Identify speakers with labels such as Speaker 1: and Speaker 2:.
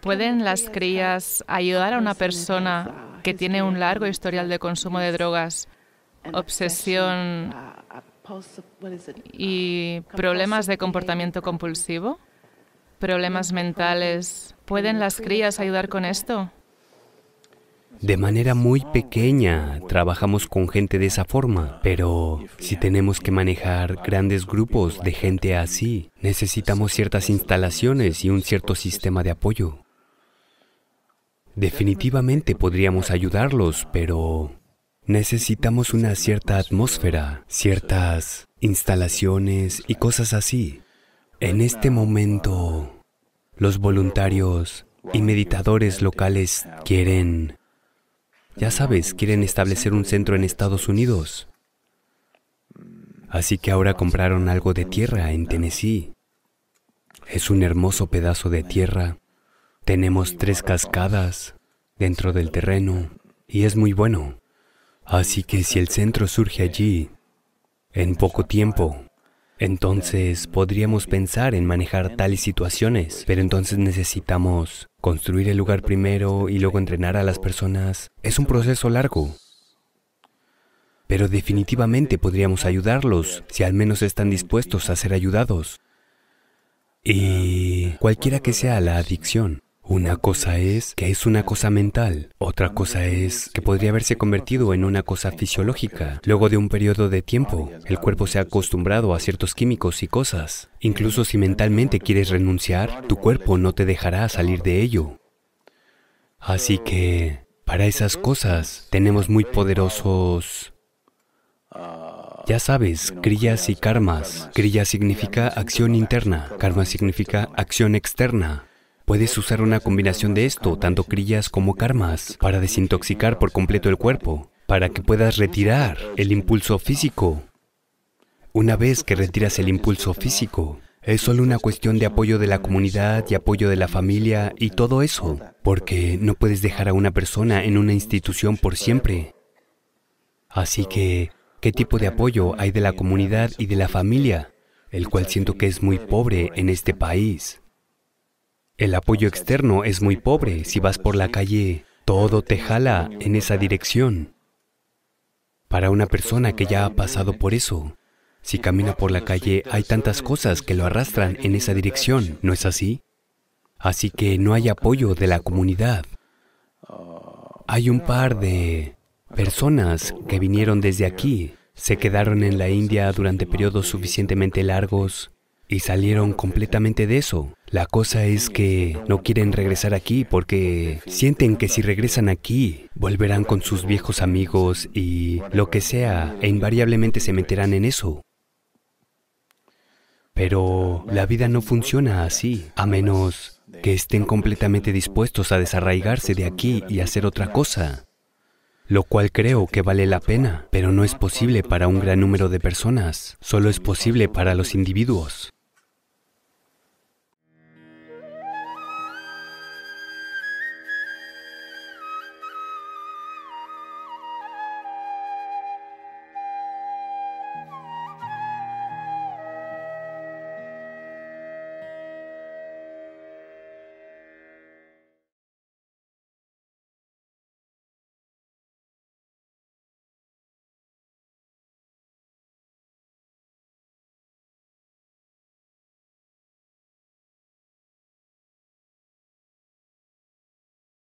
Speaker 1: ¿Pueden las crías ayudar a una persona que tiene un largo historial de consumo de drogas, obsesión y problemas de comportamiento compulsivo? ¿Problemas mentales? ¿Pueden las crías ayudar con esto?
Speaker 2: De manera muy pequeña trabajamos con gente de esa forma, pero si tenemos que manejar grandes grupos de gente así, necesitamos ciertas instalaciones y un cierto sistema de apoyo. Definitivamente podríamos ayudarlos, pero necesitamos una cierta atmósfera, ciertas instalaciones y cosas así. En este momento, los voluntarios y meditadores locales quieren ya sabes, quieren establecer un centro en Estados Unidos. Así que ahora compraron algo de tierra en Tennessee. Es un hermoso pedazo de tierra. Tenemos tres cascadas dentro del terreno y es muy bueno. Así que si el centro surge allí, en poco tiempo, entonces podríamos pensar en manejar tales situaciones, pero entonces necesitamos construir el lugar primero y luego entrenar a las personas. Es un proceso largo. Pero definitivamente podríamos ayudarlos si al menos están dispuestos a ser ayudados. Y cualquiera que sea la adicción, una cosa es que es una cosa mental, otra cosa es que podría haberse convertido en una cosa fisiológica. Luego de un periodo de tiempo, el cuerpo se ha acostumbrado a ciertos químicos y cosas. Incluso si mentalmente quieres renunciar, tu cuerpo no te dejará salir de ello. Así que, para esas cosas, tenemos muy poderosos... Ya sabes, crillas y karmas. Kriyas significa acción interna, karma significa acción externa. Puedes usar una combinación de esto, tanto crillas como karmas, para desintoxicar por completo el cuerpo, para que puedas retirar el impulso físico. Una vez que retiras el impulso físico, es solo una cuestión de apoyo de la comunidad y apoyo de la familia y todo eso, porque no puedes dejar a una persona en una institución por siempre. Así que, ¿qué tipo de apoyo hay de la comunidad y de la familia? El cual siento que es muy pobre en este país. El apoyo externo es muy pobre. Si vas por la calle, todo te jala en esa dirección. Para una persona que ya ha pasado por eso, si camina por la calle hay tantas cosas que lo arrastran en esa dirección, ¿no es así? Así que no hay apoyo de la comunidad. Hay un par de personas que vinieron desde aquí, se quedaron en la India durante periodos suficientemente largos y salieron completamente de eso. La cosa es que no quieren regresar aquí porque sienten que si regresan aquí volverán con sus viejos amigos y lo que sea e invariablemente se meterán en eso. Pero la vida no funciona así, a menos que estén completamente dispuestos a desarraigarse de aquí y hacer otra cosa, lo cual creo que vale la pena, pero no es posible para un gran número de personas, solo es posible para los individuos.